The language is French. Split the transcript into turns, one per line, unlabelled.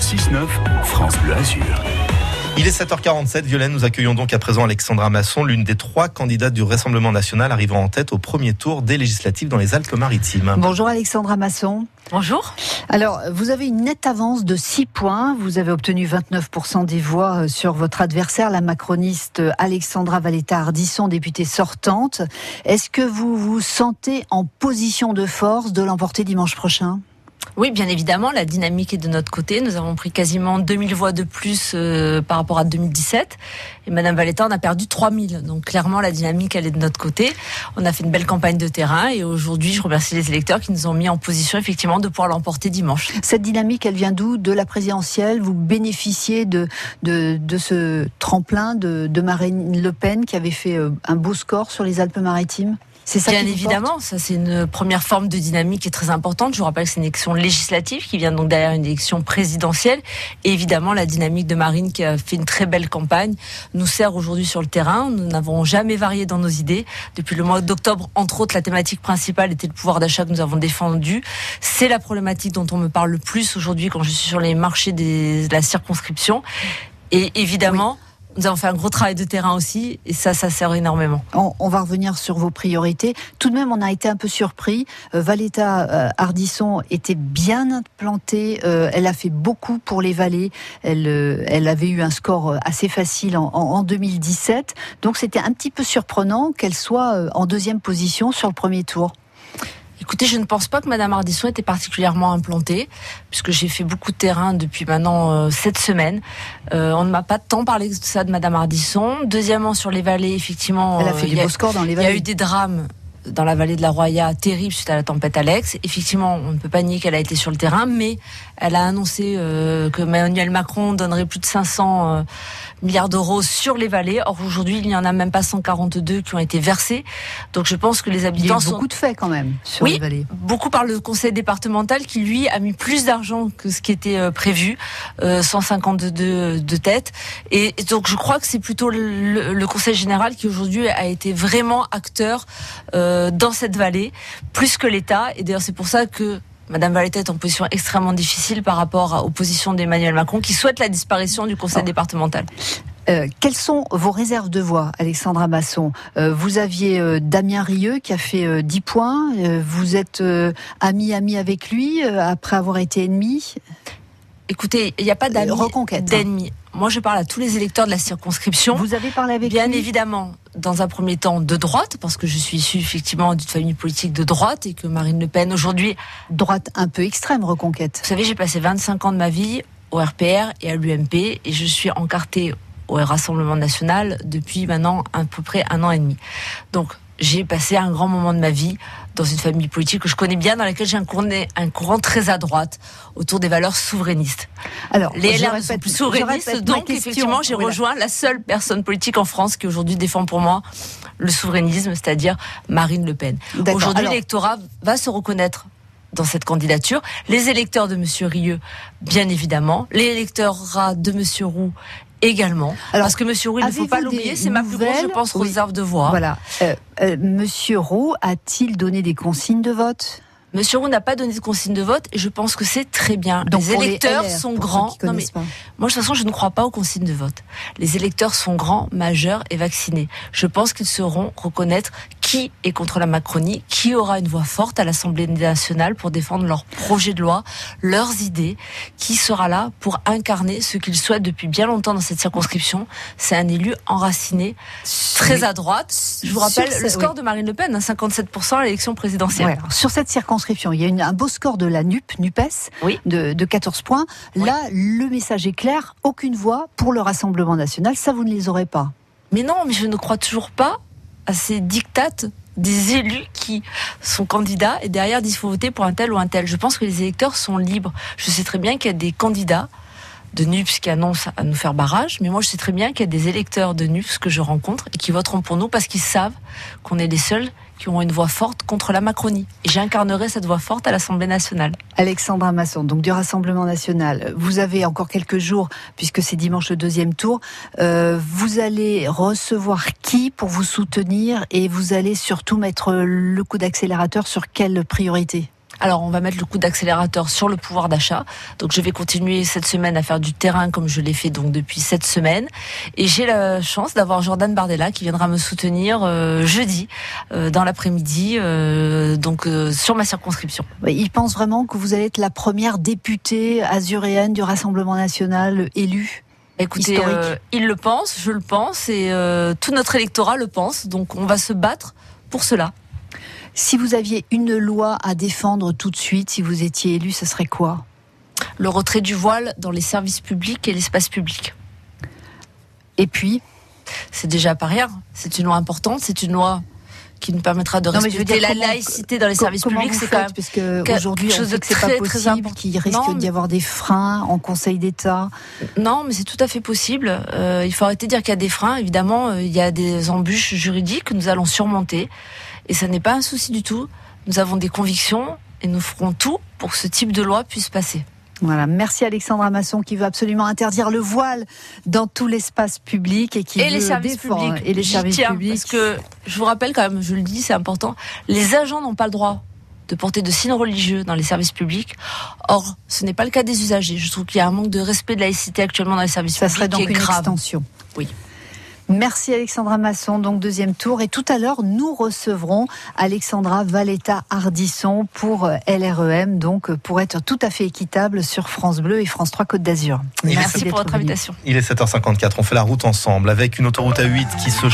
6-9, France Bleu Azur.
Il est 7h47, Violaine, nous accueillons donc à présent Alexandra Masson, l'une des trois candidates du Rassemblement national arrivant en tête au premier tour des législatives dans les Alpes-Maritimes.
Bonjour Alexandra Masson.
Bonjour.
Alors, vous avez une nette avance de 6 points. Vous avez obtenu 29% des voix euh, sur votre adversaire, la macroniste Alexandra Valletta Ardisson, députée sortante. Est-ce que vous vous sentez en position de force de l'emporter dimanche prochain?
Oui, bien évidemment, la dynamique est de notre côté. Nous avons pris quasiment 2000 voix de plus euh, par rapport à 2017. Et Madame Valletta en a perdu 3000. Donc clairement, la dynamique, elle est de notre côté. On a fait une belle campagne de terrain. Et aujourd'hui, je remercie les électeurs qui nous ont mis en position, effectivement, de pouvoir l'emporter dimanche.
Cette dynamique, elle vient d'où? De la présidentielle? Vous bénéficiez de, de, ce tremplin de, de Marine Le Pen qui avait fait euh, un beau score sur les Alpes-Maritimes?
Bien évidemment, ça c'est une première forme de dynamique qui est très importante. Je vous rappelle que c'est une élection législative qui vient donc derrière une élection présidentielle. Et évidemment, la dynamique de Marine qui a fait une très belle campagne nous sert aujourd'hui sur le terrain. Nous n'avons jamais varié dans nos idées. Depuis le mois d'octobre, entre autres, la thématique principale était le pouvoir d'achat que nous avons défendu. C'est la problématique dont on me parle le plus aujourd'hui quand je suis sur les marchés de la circonscription. Et évidemment, nous avons fait un gros travail de terrain aussi, et ça, ça sert énormément.
On, va revenir sur vos priorités. Tout de même, on a été un peu surpris. Euh, Valetta euh, Ardisson était bien implantée. Euh, elle a fait beaucoup pour les vallées. Elle, elle avait eu un score assez facile en 2017. Donc, c'était un petit peu surprenant qu'elle soit en deuxième position sur le premier tour.
Écoutez, je ne pense pas que Madame Ardisson était particulièrement implantée, puisque j'ai fait beaucoup de terrain depuis maintenant euh, sept semaines. Euh, on ne m'a pas tant parlé de ça de Madame Ardisson. Deuxièmement, sur les vallées, effectivement,
elle a fait euh, des beaux scores dans les vallées.
Il y a eu des drames dans la vallée de la Roya terrible suite à la tempête Alex. Effectivement, on ne peut pas nier qu'elle a été sur le terrain, mais elle a annoncé euh, que Emmanuel Macron donnerait plus de 500 euh, milliards d'euros sur les vallées. Or aujourd'hui, il n'y en a même pas 142 qui ont été versés. Donc je pense que les habitants
il y a eu beaucoup de faits quand même sur
oui,
les vallées.
Beaucoup par le conseil départemental qui lui a mis plus d'argent que ce qui était euh, prévu, 152 de tête. Et donc je crois que c'est plutôt le, le, conseil général qui aujourd'hui a été vraiment acteur. Euh, dans cette vallée, plus que l'État. Et d'ailleurs, c'est pour ça que Madame Valletta est en position extrêmement difficile par rapport aux positions d'Emmanuel Macron, qui souhaite la disparition du conseil départemental.
Euh, quelles sont vos réserves de voix, Alexandra Masson? Euh, Vous aviez Damien Rieu qui a fait 10 points. vous êtes ami-ami avec lui après avoir été ennemi?
Écoutez, il n'y a pas hein. d'ennemis. Moi, je parle à tous les électeurs de la circonscription.
Vous avez parlé avec
Bien évidemment, dans un premier temps, de droite, parce que je suis issue effectivement d'une famille politique de droite et que Marine Le Pen, aujourd'hui...
Droite un peu extrême, Reconquête.
Vous savez, j'ai passé 25 ans de ma vie au RPR et à l'UMP et je suis encartée au Rassemblement National depuis maintenant à peu près un an et demi. Donc, j'ai passé un grand moment de ma vie dans une famille politique que je connais bien, dans laquelle j'ai un courant, un courant très à droite autour des valeurs souverainistes. Alors, les LR sont plus souverainistes, donc effectivement, j'ai rejoint la seule personne politique en France qui aujourd'hui défend pour moi le souverainisme, c'est-à-dire Marine Le Pen. Aujourd'hui, l'électorat va se reconnaître dans cette candidature. Les électeurs de M. Rieux, bien évidemment. Les électeurs de M. Roux également. Alors, parce que Monsieur Roux, il ne faut pas l'oublier, c'est ma plus grosse, je pense, réserve de voix.
Voilà. Euh, euh, Monsieur Roux a-t-il donné des consignes de vote?
Monsieur Roux n'a pas donné de consigne de vote et je pense que c'est très bien. les électeurs sont grands. Non mais, moi, de toute façon, je ne crois pas aux consignes de vote. Les électeurs sont grands, majeurs et vaccinés. Je pense qu'ils sauront reconnaître qui est contre la Macronie, qui aura une voix forte à l'Assemblée nationale pour défendre leurs projets de loi, leurs idées, qui sera là pour incarner ce qu'ils souhaitent depuis bien longtemps dans cette circonscription. C'est un élu enraciné, très à droite. Je vous rappelle le score de Marine Le Pen, 57% à l'élection présidentielle.
sur cette circonscription, il y a une, un beau score de la NUP, NUPES, de, de, 14 points. Là, le message est clair, aucune voix pour le Rassemblement national. Ça, vous ne les aurez pas.
Mais non, mais je ne crois toujours pas à ces dictates des élus qui sont candidats et derrière disent faut voter pour un tel ou un tel. Je pense que les électeurs sont libres. Je sais très bien qu'il y a des candidats de NUPS qui annoncent à nous faire barrage, mais moi je sais très bien qu'il y a des électeurs de NUPS que je rencontre et qui voteront pour nous parce qu'ils savent qu'on est les seuls qui auront une voix forte contre la Macronie. Et j'incarnerai cette voix forte à l'Assemblée nationale.
Alexandra Masson, donc du Rassemblement national. Vous avez encore quelques jours, puisque c'est dimanche le deuxième tour. Euh, vous allez recevoir qui pour vous soutenir et vous allez surtout mettre le coup d'accélérateur sur quelle priorité?
Alors, on va mettre le coup d'accélérateur sur le pouvoir d'achat. Donc, je vais continuer cette semaine à faire du terrain comme je l'ai fait donc depuis cette semaine. Et j'ai la chance d'avoir Jordan Bardella qui viendra me soutenir euh, jeudi euh, dans l'après-midi, euh, donc euh, sur ma circonscription.
Il pense vraiment que vous allez être la première députée azuréenne du Rassemblement national élue
Écoutez, euh, il le pense, je le pense, et euh, tout notre électorat le pense. Donc, on va se battre pour cela.
Si vous aviez une loi à défendre tout de suite, si vous étiez élu, ce serait quoi?
Le retrait du voile dans les services publics et l'espace public.
Et puis,
C'est déjà pas rien. C'est une loi importante. C'est une loi qui nous permettra de
Non, mais je veux dire,
la
comment-
laïcité dans les services publics. C'est quand même
Parce que
quelque
aujourd'hui, on
chose de très,
pas possible, qu'il risque d'y avoir des freins en Conseil d'État.
Non, mais c'est tout à fait possible. Euh, il faut arrêter de dire qu'il y a des freins. Évidemment, euh, il y a des embûches juridiques que nous allons surmonter. Et ça n'est pas un souci du tout. Nous avons des convictions et nous ferons tout pour que ce type de loi puisse passer.
Voilà, merci Alexandra Masson qui veut absolument interdire le voile dans tout l'espace public et qui
et
veut
les services
défendre-
publics.
et les services
tiens,
publics.
Parce que je vous rappelle quand même, je le dis, c'est important. Les agents n'ont pas le droit de porter de signes religieux dans les services publics. Or, ce n'est pas le cas des usagers. Je trouve qu'il y a un manque de respect de laïcité actuellement dans les services
ça
publics
serait donc une
grave.
extension.
Oui.
Merci Alexandra Masson, donc deuxième tour. Et tout à l'heure, nous recevrons Alexandra Valetta Hardisson pour euh, LREM, donc euh, pour être tout à fait équitable sur France Bleu et France 3 Côte d'Azur.
Merci pour votre
venu.
invitation.
Il est 7h54, on fait la route ensemble avec une autoroute A8 qui se